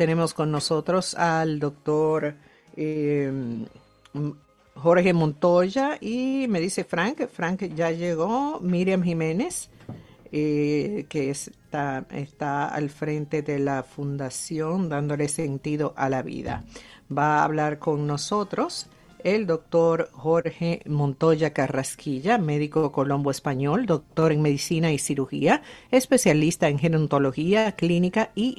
tenemos con nosotros al doctor eh, Jorge Montoya y me dice Frank, Frank ya llegó, Miriam Jiménez, eh, que está, está al frente de la fundación dándole sentido a la vida. Va a hablar con nosotros el doctor Jorge Montoya Carrasquilla, médico colombo español, doctor en medicina y cirugía, especialista en gerontología clínica y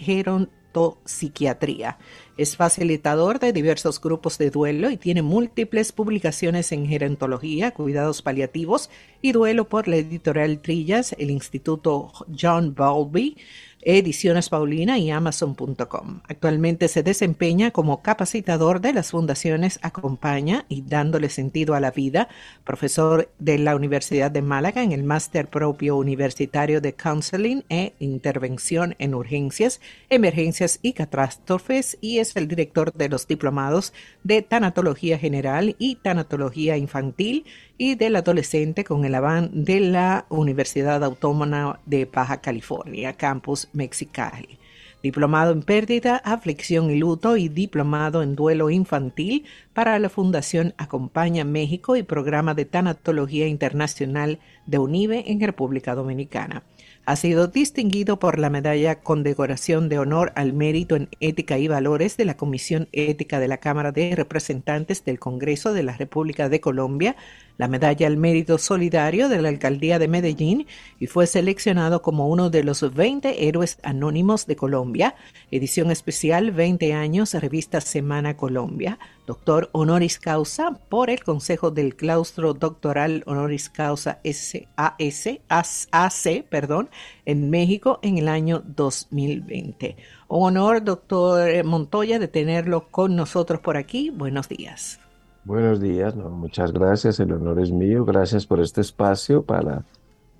gerontopsiquiatría. Es facilitador de diversos grupos de duelo y tiene múltiples publicaciones en gerontología, cuidados paliativos y duelo por la editorial Trillas, el Instituto John Bowlby, Ediciones Paulina y Amazon.com. Actualmente se desempeña como capacitador de las fundaciones Acompaña y Dándole Sentido a la Vida, profesor de la Universidad de Málaga en el máster propio universitario de Counseling e Intervención en Urgencias, Emergencias y Catástrofes y es el director de los diplomados de Tanatología General y Tanatología Infantil y del adolescente con el AVAN de la Universidad Autónoma de Baja California, Campus Mexicali. Diplomado en pérdida, aflicción y luto y diplomado en duelo infantil para la Fundación Acompaña México y programa de Tanatología Internacional de UNIBE en República Dominicana. Ha sido distinguido por la medalla Condecoración de Honor al Mérito en Ética y Valores de la Comisión Ética de la Cámara de Representantes del Congreso de la República de Colombia, la medalla al Mérito Solidario de la Alcaldía de Medellín y fue seleccionado como uno de los 20 héroes anónimos de Colombia, edición especial 20 años, revista Semana Colombia, doctor honoris causa por el Consejo del Claustro Doctoral Honoris Causa SAS, AC, perdón, en México en el año 2020. Un honor, doctor Montoya, de tenerlo con nosotros por aquí. Buenos días. Buenos días, muchas gracias, el honor es mío, gracias por este espacio para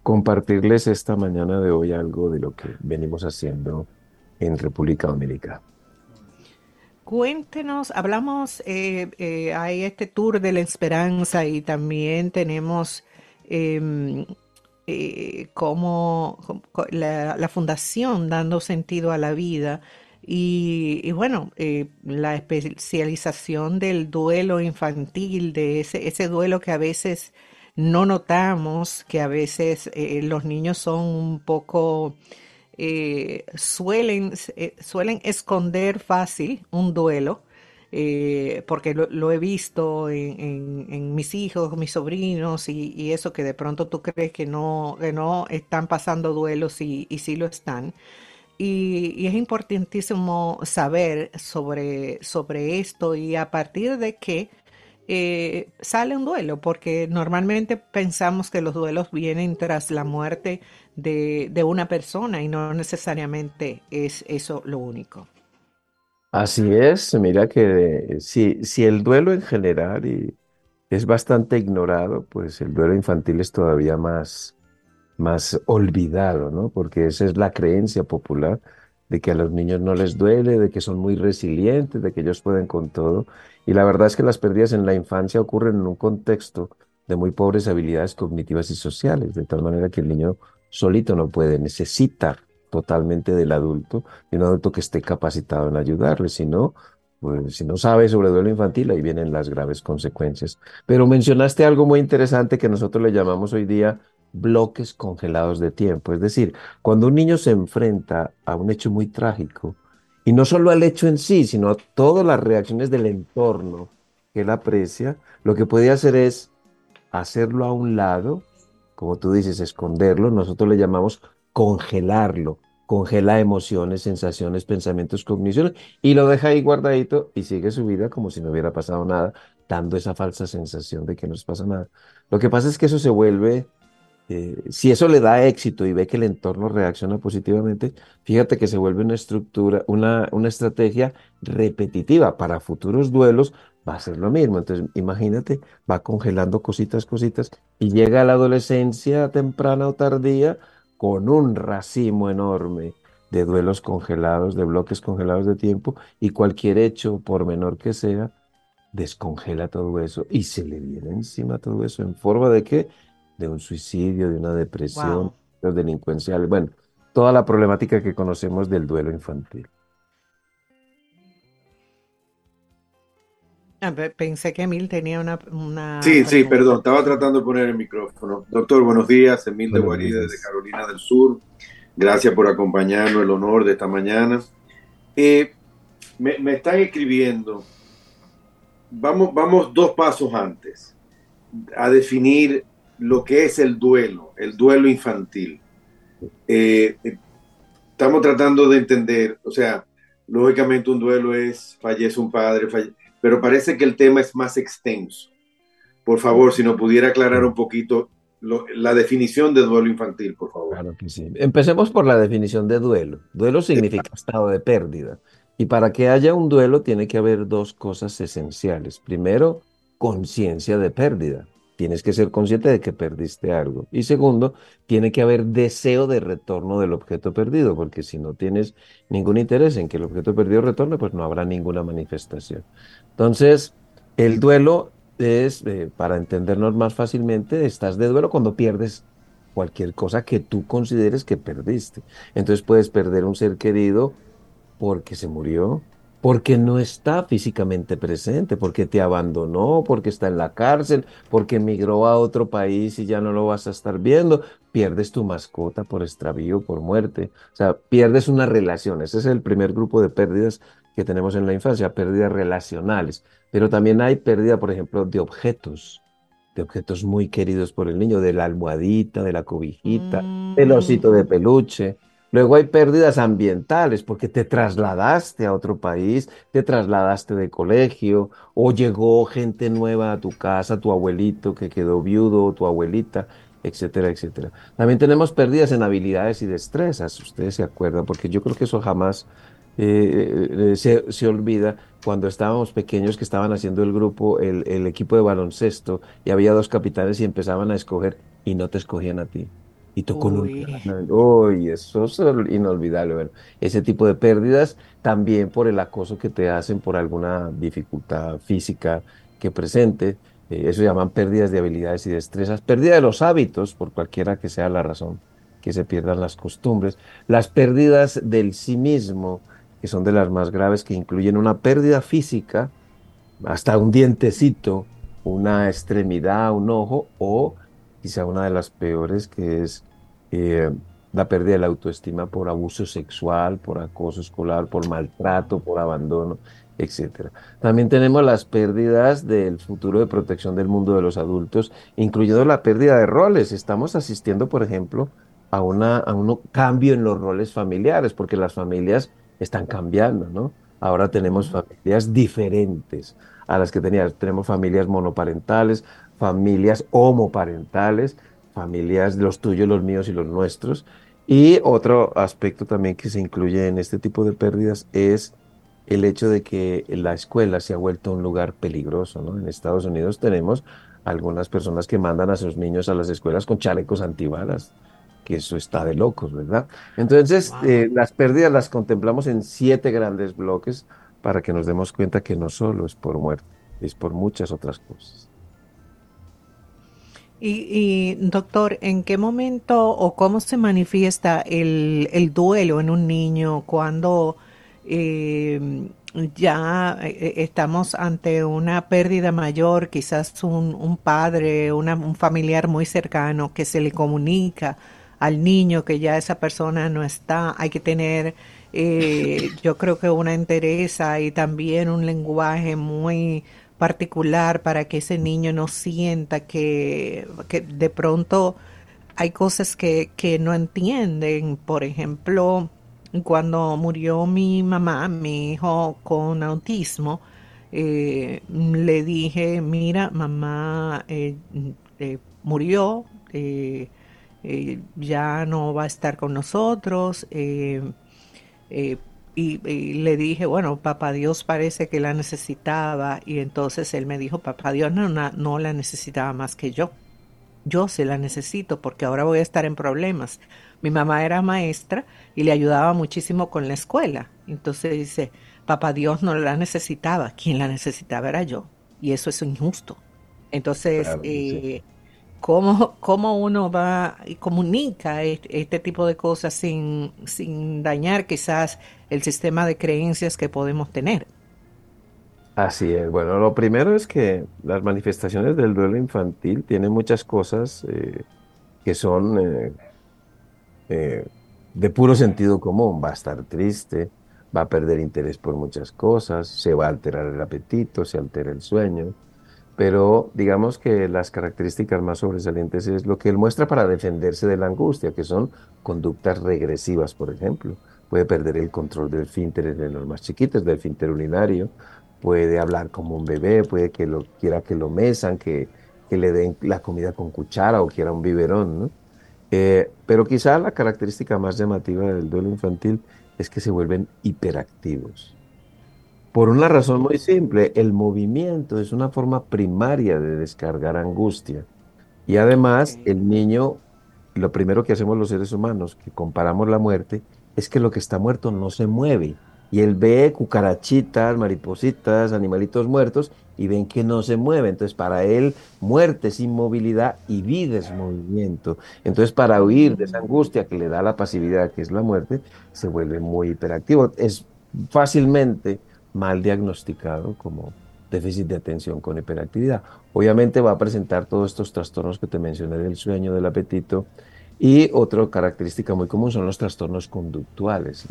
compartirles esta mañana de hoy algo de lo que venimos haciendo en República Dominicana. Cuéntenos, hablamos, eh, eh, hay este tour de la esperanza y también tenemos em, eh, como, la, fundación dando sentido a la vida y, bueno, eh, la especialización del duelo infantil, de ese, ese duelo que a veces no notamos, que a veces eh, los niños son un poco, eh, suelen, suelen esconder fácil un duelo. porque lo, he visto en, en, mis hijos, mis sobrinos y, y, eso que de pronto tú crees que no, que no están pasando duelos y, y sí lo están. Y, es importantísimo saber sobre, sobre esto y a partir de qué eh, sale un duelo, porque normalmente pensamos que los duelos vienen tras la muerte de, de una persona y no necesariamente es eso lo único. Así es, mira que si, si el duelo en general es bastante ignorado, pues el duelo infantil es todavía más, más olvidado, ¿no? Porque esa es la creencia popular de que a los niños no les duele, de que son muy resilientes, de que ellos pueden con todo. Y la verdad es que las pérdidas en la infancia ocurren en un contexto de muy pobres habilidades cognitivas y sociales, de tal manera que el niño solito no puede, necesita totalmente del adulto y un adulto que esté capacitado en ayudarle, si no, pues si no sabe sobre duelo infantil, ahí vienen las graves consecuencias. Pero mencionaste algo muy interesante que nosotros le llamamos hoy día bloques congelados de tiempo. Es decir, cuando un niño se enfrenta a un hecho muy trágico, y no solo al hecho en sí, sino a todas las reacciones del entorno que él aprecia, lo que puede hacer es hacerlo a un lado, como tú dices, esconderlo, nosotros le llamamos congelarlo, congela emociones, sensaciones, pensamientos, cogniciones, y lo deja ahí guardadito y sigue su vida como si no hubiera pasado nada, dando esa falsa sensación de que no les pasa nada. Lo que pasa es que eso se vuelve eh, si eso le da éxito y ve que el entorno reacciona positivamente, fíjate que se vuelve una estructura, una, una estrategia repetitiva. Para futuros duelos, va a ser lo mismo. Entonces, imagínate, va congelando cositas, cositas, y llega a la adolescencia temprana o tardía con un racimo enorme de duelos congelados, de bloques congelados de tiempo, y cualquier hecho, por menor que sea, descongela todo eso y se le viene encima todo eso. En forma de que de un suicidio, de una depresión, de delincuencial, bueno, toda la problemática que conocemos del duelo infantil. Ah, Pensé que Emil tenía una, una Sí, sí, perdón, estaba tratando de poner el micrófono. Doctor, buenos días, Emil de Guarida de días. Carolina del Sur. Gracias por acompañarnos, el honor de esta mañana. Eh, me, me están escribiendo, vamos, vamos dos pasos antes a definir lo que es el duelo, el duelo infantil. Eh, estamos tratando de entender, o sea, lógicamente un duelo es, fallece un padre, falle- pero parece que el tema es más extenso. Por favor, si nos pudiera aclarar un poquito lo- la definición de duelo infantil, por favor. Claro que sí. Empecemos por la definición de duelo. Duelo significa estado de pérdida. Y para que haya un duelo tiene que haber dos cosas esenciales. Primero, conciencia de pérdida. Tienes que ser consciente de que perdiste algo. Y segundo, tiene que haber deseo de retorno del objeto perdido, porque si no tienes ningún interés en que el objeto perdido retorne, pues no habrá ninguna manifestación. Entonces, el duelo es, eh, para entendernos más fácilmente, estás de duelo cuando pierdes cualquier cosa que tú consideres que perdiste. Entonces puedes perder un ser querido porque se murió, porque no está físicamente presente, porque te abandonó, porque está en la cárcel, porque emigró a otro país y ya no lo vas a estar viendo. Pierdes tu mascota por extravío, por muerte. O sea, pierdes una relación. Ese es el primer grupo de pérdidas que tenemos en la infancia, pérdidas relacionales. Pero también hay pérdida, por ejemplo, de objetos, de objetos muy queridos por el niño, de la almohadita, de la cobijita, del osito de Mm, peluche. Luego hay pérdidas ambientales porque te trasladaste a otro país, te trasladaste de colegio o llegó gente nueva a tu casa, tu abuelito que quedó viudo, tu abuelita, etcétera, etcétera. También tenemos pérdidas en habilidades y destrezas, ustedes se acuerdan, porque yo creo que eso jamás eh, eh, se, se olvida cuando estábamos pequeños que estaban haciendo el grupo, el, el equipo de baloncesto y había dos capitanes y empezaban a escoger y no te escogían a ti. Y tocó nunca. Uy, Uy, eso es inolvidable. Bueno, ese tipo de pérdidas también por el acoso que te hacen por alguna dificultad física que presente. eh, eso llaman pérdidas de habilidades y destrezas. Pérdida de los hábitos, por cualquiera que sea la razón, que se pierdan las costumbres. Las pérdidas del sí mismo, que son de las más graves, que incluyen una pérdida física, hasta un dientecito, una extremidad, un ojo, o quizá una de las peores, que es eh, la pérdida de la autoestima por abuso sexual, por acoso escolar, por maltrato, por abandono, etcétera. También tenemos las pérdidas del futuro de protección del mundo de los adultos, incluyendo la pérdida de roles. Estamos asistiendo, por ejemplo, a una, a un cambio en los roles familiares, porque las familias están cambiando, ¿no? Ahora tenemos familias diferentes a las que teníamos. Tenemos familias monoparentales, familias homoparentales, familias, los tuyos, los míos y los nuestros. Y otro aspecto también que se incluye en este tipo de pérdidas es el hecho de que la escuela se ha vuelto un lugar peligroso, ¿no? En Estados Unidos tenemos algunas personas que mandan a sus niños a las escuelas con chalecos antibalas, que eso está de locos, ¿verdad? Entonces, Wow. eh, las pérdidas las contemplamos en siete grandes bloques para que nos demos cuenta que no solo es por muerte, es por muchas otras cosas. Y, doctor, ¿en qué momento o cómo se manifiesta el, el duelo en un niño cuando eh, ya eh, estamos ante una pérdida mayor, quizás un, un padre, un familiar muy cercano que se le comunica al niño que ya esa persona no está? Hay que tener, eh, yo creo que una entereza y también un lenguaje muy particular para que ese niño no sienta que, que de pronto hay cosas que, que no entienden. Por ejemplo, cuando murió mi mamá, mi hijo con autismo, eh, le dije, mira, mamá eh, eh, murió, ya no va a estar con nosotros. Eh, eh, y, y le dije, bueno, papá Dios parece que la necesitaba. Y entonces él me dijo, papá Dios no, na- no la necesitaba más que yo. Yo se la necesito porque ahora voy a estar en problemas. Mi mamá era maestra y le ayudaba muchísimo con la escuela. Entonces dice, papá Dios no la necesitaba, quien la necesitaba era yo. Y eso es injusto. Entonces, Claro sí. ¿Cómo, cómo uno va y comunica este, este tipo de cosas sin, sin dañar quizás el sistema de creencias que podemos tener? Así es. Bueno, lo primero es que las manifestaciones del duelo infantil tienen muchas cosas eh, que son eh, eh, de puro sentido común. Va a estar triste, va a perder interés por muchas cosas, se va a alterar el apetito, se altera el sueño. Pero digamos que las características más sobresalientes es lo que él muestra para defenderse de la angustia, que son conductas regresivas, por ejemplo. Puede perder el control del fínter de los más chiquitos, del fínter urinario, puede hablar como un bebé, puede que lo quiera que lo mesan, que, que le den la comida con cuchara o quiera un biberón, ¿no? Eh, pero quizá la característica más llamativa del duelo infantil es que se vuelven hiperactivos. Por una razón muy simple, el movimiento es una forma primaria de descargar angustia. Y además, el niño, lo primero que hacemos los seres humanos, que comparamos la muerte, es que lo que está muerto no se mueve. Y él ve cucarachitas, maripositas, animalitos muertos y ven que no se mueve. Entonces, para él, muerte es inmovilidad y vida es movimiento. Entonces, para huir de esa Mm, angustia que le da la pasividad, que es la muerte, se vuelve muy hiperactivo. Es fácilmente mal diagnosticado como déficit de atención con hiperactividad. Obviamente va a presentar todos estos trastornos que te mencioné del sueño, del apetito y otra característica muy común son los trastornos conductuales.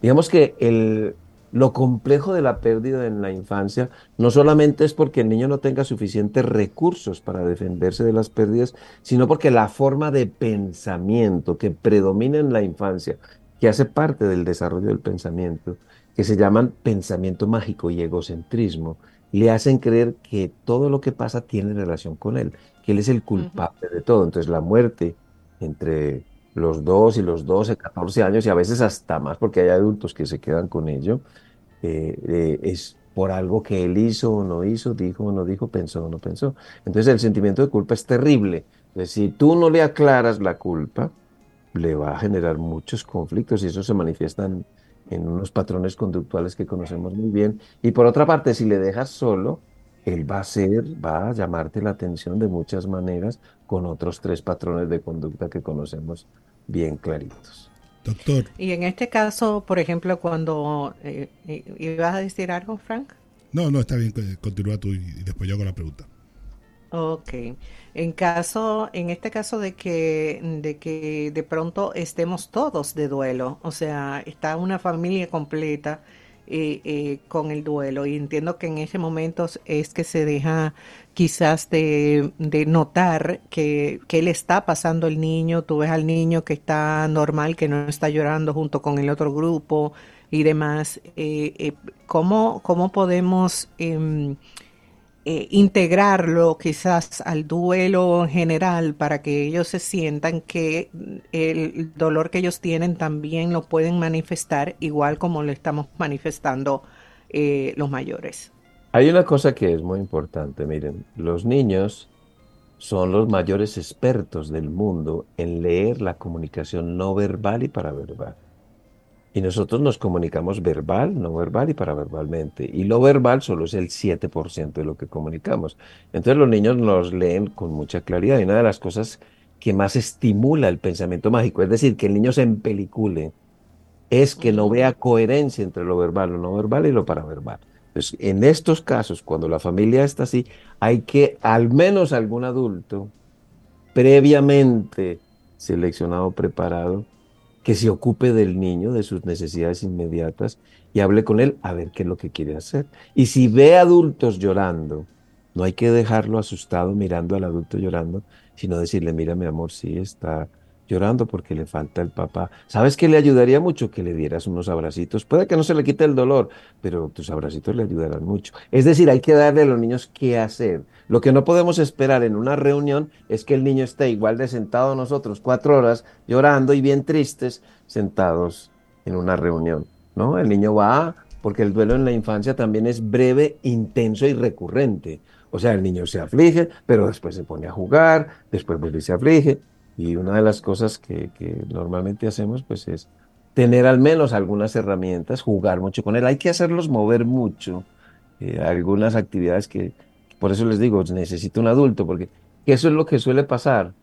Digamos que el, lo complejo de la pérdida en la infancia no solamente es porque el niño no tenga suficientes recursos para defenderse de las pérdidas, sino porque la forma de pensamiento que predomina en la infancia, que hace parte del desarrollo del pensamiento, que se llaman pensamiento mágico y egocentrismo, le hacen creer que todo lo que pasa tiene relación con él, que él es el culpable de todo. Entonces la muerte entre los 2 y los 12 14 años y a veces hasta más, porque hay adultos que se quedan con ello, eh, eh, es por algo que él hizo o no hizo, dijo o no dijo, pensó o no pensó. Entonces el sentimiento de culpa es terrible. Entonces, si tú no le aclaras la culpa, le va a generar muchos conflictos y eso se manifiesta en, unos patrones conductuales que conocemos muy bien. Y por otra parte, si le dejas solo, él va a ser, va a llamarte la atención de muchas maneras con otros tres patrones de conducta que conocemos bien claritos. Doctor, Y en este caso, por ejemplo, cuando eh, eh, ibas a decir algo, Frank. no, no, está bien, continúa tú y, y después yo hago la pregunta. Ok. En caso, en este caso de que, de que de pronto estemos todos de duelo, o sea, está una familia completa eh, eh, con el duelo, y entiendo que en ese momento es que se deja quizás de, de notar que, que le está pasando el niño, tú ves al niño que está normal, que no está llorando junto con el otro grupo y demás. Eh, eh, ¿cómo, cómo podemos... eh, integrarlo quizás al duelo en general para que ellos se sientan que el dolor que ellos tienen también lo pueden manifestar igual como lo estamos manifestando eh, los mayores. Hay una cosa que es muy importante, miren, los niños son los mayores expertos del mundo en leer la comunicación no verbal y paraverbal. Y nosotros nos comunicamos verbal, no verbal y paraverbalmente. Y lo verbal solo es el 7% de lo que comunicamos. Entonces los niños nos leen con mucha claridad. Y una de las cosas que más estimula el pensamiento mágico, es decir, que el niño se empelicule, es que no vea coherencia entre lo verbal, lo no verbal y lo paraverbal. Entonces, en estos casos, cuando la familia está así, hay que al menos algún adulto previamente seleccionado, preparado, que se ocupe del niño, de sus necesidades inmediatas y hable con él a ver qué es lo que quiere hacer. Y si ve adultos llorando, no hay que dejarlo asustado mirando al adulto llorando, sino decirle, mira, mi amor, sí está llorando porque le falta el papá. ¿Sabes qué le ayudaría mucho? Que le dieras unos abracitos. Puede que no se le quite el dolor, pero tus abracitos le ayudarán mucho. Es decir, hay que darle a los niños qué hacer. Lo que no podemos esperar en una reunión es que el niño esté igual de sentado a nosotros cuatro horas llorando y bien tristes sentados en una reunión, ¿no? El niño va porque el duelo en la infancia también es breve, intenso y recurrente. O sea, el niño se aflige, pero después se pone a jugar, después se aflige. Y una de las cosas que, que normalmente hacemos, pues, es tener al menos algunas herramientas, jugar mucho con él. Hay que hacerlos mover mucho. eh, algunas actividades que, por eso les digo, necesito un adulto, porque eso es lo que suele pasar.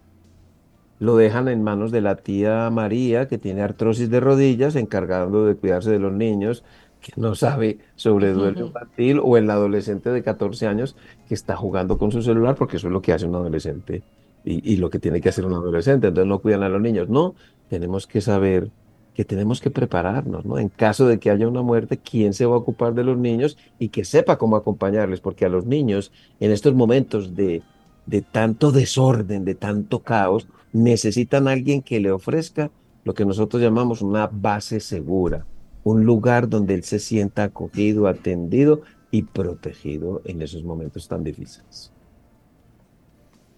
Lo dejan en manos de la tía María, que tiene artrosis de rodillas, encargando de cuidarse de los niños, que no sabe sobre duelo infantil o el adolescente de 14 años que está jugando con su celular porque eso es lo que hace un adolescente y, lo que tiene que hacer un adolescente. Entonces no cuidan a los niños. No, tenemos que saber que tenemos que prepararnos, ¿no? En caso de que haya una muerte, ¿quién se va a ocupar de los niños y que sepa cómo acompañarles? Porque a los niños, en estos momentos de, de tanto desorden, de tanto caos, necesitan a alguien que le ofrezca lo que nosotros llamamos una base segura, un lugar donde él se sienta acogido, atendido y protegido en esos momentos tan difíciles.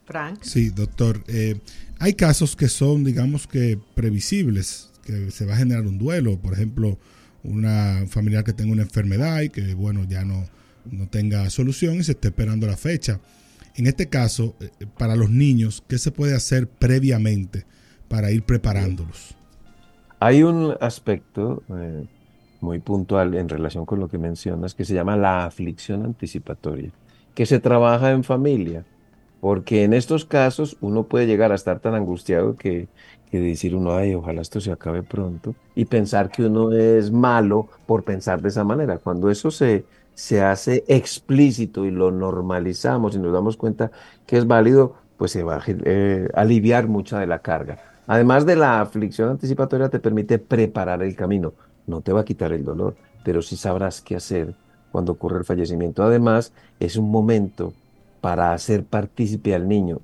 Frank. Sí, doctor. Eh, hay casos que son, digamos que, previsibles que se va a generar un duelo, por ejemplo, una familiar que tenga una enfermedad y que, bueno, ya no, no tenga solución y se esté esperando la fecha. En este caso, eh, para los niños, ¿qué se puede hacer previamente para ir preparándolos? Hay un aspecto eh, muy puntual en relación con lo que mencionas que se llama la aflicción anticipatoria, que se trabaja en familia, porque en estos casos uno puede llegar a estar tan angustiado que decir uno, ay, ojalá esto se acabe pronto, y pensar que uno es malo por pensar de esa manera. Cuando eso se, se hace explícito y lo normalizamos y nos damos cuenta que es válido, pues se va a eh, aliviar mucha de la carga. Además de la aflicción anticipatoria, te permite preparar el camino. No te va a quitar el dolor, pero sí sabrás qué hacer cuando ocurre el fallecimiento. Además, es un momento para hacer partícipe al niño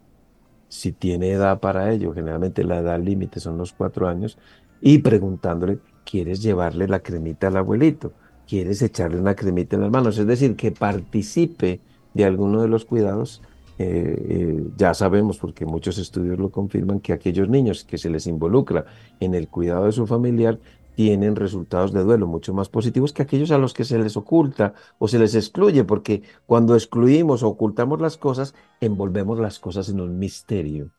si tiene edad para ello, generalmente la edad límite son los cuatro años, y preguntándole, ¿quieres llevarle la cremita al abuelito? ¿Quieres echarle una cremita en las manos? Es decir, que participe de alguno de los cuidados. Eh, eh, ya sabemos, porque muchos estudios lo confirman, que aquellos niños que se les involucra en el cuidado de su familiar tienen resultados de duelo mucho más positivos que aquellos a los que se les oculta o se les excluye, porque cuando excluimos o ocultamos las cosas, envolvemos las cosas en un misterio.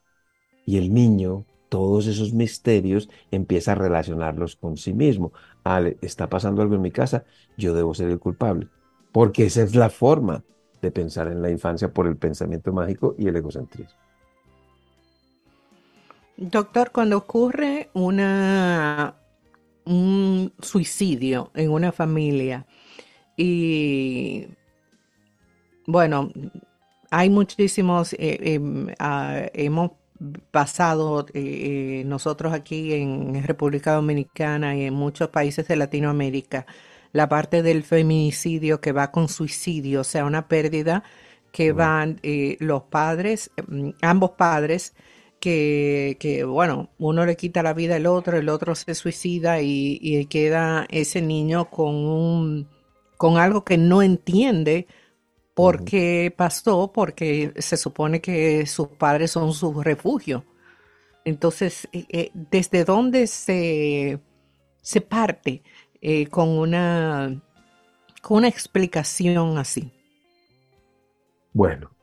Y el niño, todos esos misterios, empieza a relacionarlos con sí mismo. Ah, está pasando algo en mi casa, yo debo ser el culpable, porque esa es la forma de pensar en la infancia por el pensamiento mágico y el egocentrismo. Doctor, cuando ocurre una un suicidio en una familia. Y bueno, hay muchísimos, eh, em, ah, hemos pasado eh, nosotros aquí en República Dominicana y en muchos países de Latinoamérica, la parte del feminicidio que va con suicidio, o sea, una pérdida que van eh, los padres, em, ambos padres, que, bueno, uno le quita la vida al otro, el otro se suicida y, queda ese niño con, un, con algo que no entiende por qué pasó, porque se supone que sus padres son su refugio. Entonces, eh, eh, ¿desde dónde se, se parte eh, con, una, con una explicación así? Bueno,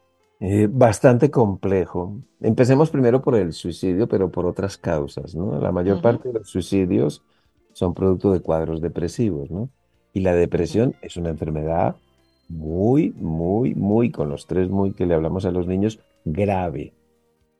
eh, bastante complejo. Empecemos primero por el suicidio, pero por otras causas, ¿no? La mayor parte de los suicidios son producto de cuadros depresivos, ¿no? Y la depresión es una enfermedad muy, muy, muy, con los tres muy que le hablamos a los niños, grave.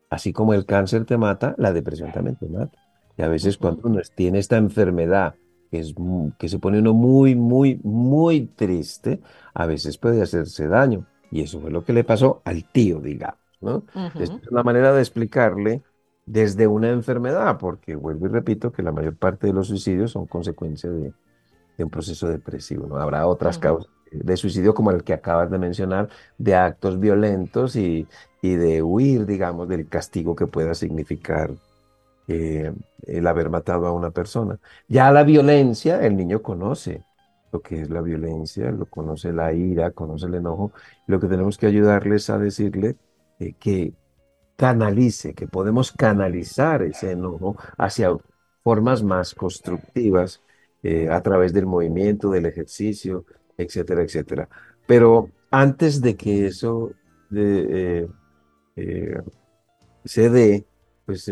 Así como el cáncer te mata, la depresión también te mata. Y a veces cuando uno tiene esta enfermedad que, es, que se pone uno muy, muy, muy triste, a veces puede hacerse daño. Y eso fue lo que le pasó al tío, digamos, ¿no? Es una manera de explicarle desde una enfermedad, porque vuelvo y repito que la mayor parte de los suicidios son consecuencia de, un proceso depresivo, ¿no? Habrá otras causas de suicidio como el que acabas de mencionar, de actos violentos y, de huir, digamos, del castigo que pueda significar eh, el haber matado a una persona. Ya la violencia, el niño conoce lo que es la violencia, lo conoce la ira, conoce el enojo. Lo que tenemos que ayudarles a decirle eh, que canalice, que podemos canalizar ese enojo hacia formas más constructivas eh, a través del movimiento, del ejercicio, etcétera, etcétera. Pero antes de que eso eh, se dé, pues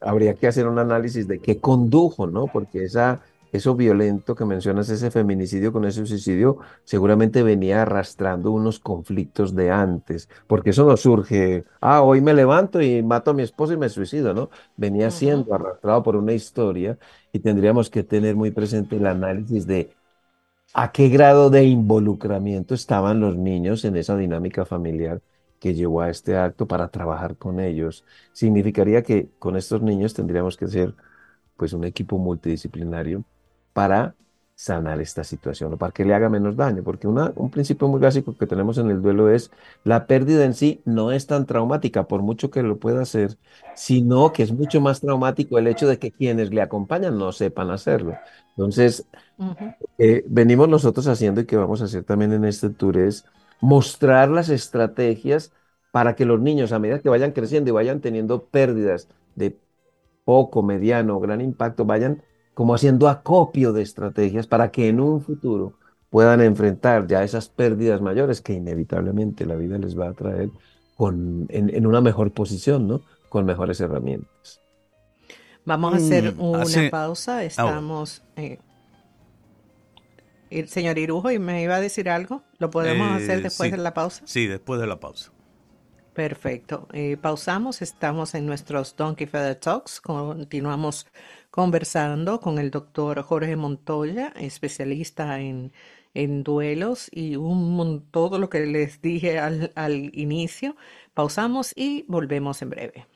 habría que hacer un análisis de qué condujo, ¿no? Porque esa eso violento que mencionas, ese feminicidio con ese suicidio, seguramente venía arrastrando unos conflictos de antes, porque eso no surge, ah, hoy me levanto y mato a mi esposo y me suicido, ¿no? Venía siendo arrastrado por una historia y tendríamos que tener muy presente el análisis de a qué grado de involucramiento estaban los niños en esa dinámica familiar que llevó a este acto para trabajar con ellos. Significaría que con estos niños tendríamos que ser pues un equipo multidisciplinario para sanar esta situación o para que le haga menos daño, porque una, un principio muy básico que tenemos en el duelo es la pérdida en sí no es tan traumática, por mucho que lo pueda hacer, sino que es mucho más traumático el hecho de que quienes le acompañan no sepan hacerlo. Entonces, eh, venimos nosotros haciendo y que vamos a hacer también en este tour es mostrar las estrategias para que los niños, a medida que vayan creciendo y vayan teniendo pérdidas de poco, mediano, gran impacto, vayan como haciendo acopio de estrategias para que en un futuro puedan enfrentar ya esas pérdidas mayores que inevitablemente la vida les va a traer con, en, una mejor posición, ¿no? Con mejores herramientas. Vamos a hacer mm, una pausa. Estamos. Eh, el señor Irujo, ¿y me iba a decir algo? ¿Lo podemos eh, hacer después de la pausa? Sí, después de la pausa. Perfecto. Eh, pausamos. Estamos en nuestros Donkey Feather Talks. Continuamos conversando con el doctor Jorge Montoya, especialista en, duelos y un, todo lo que les dije al, al inicio. Pausamos y volvemos en breve.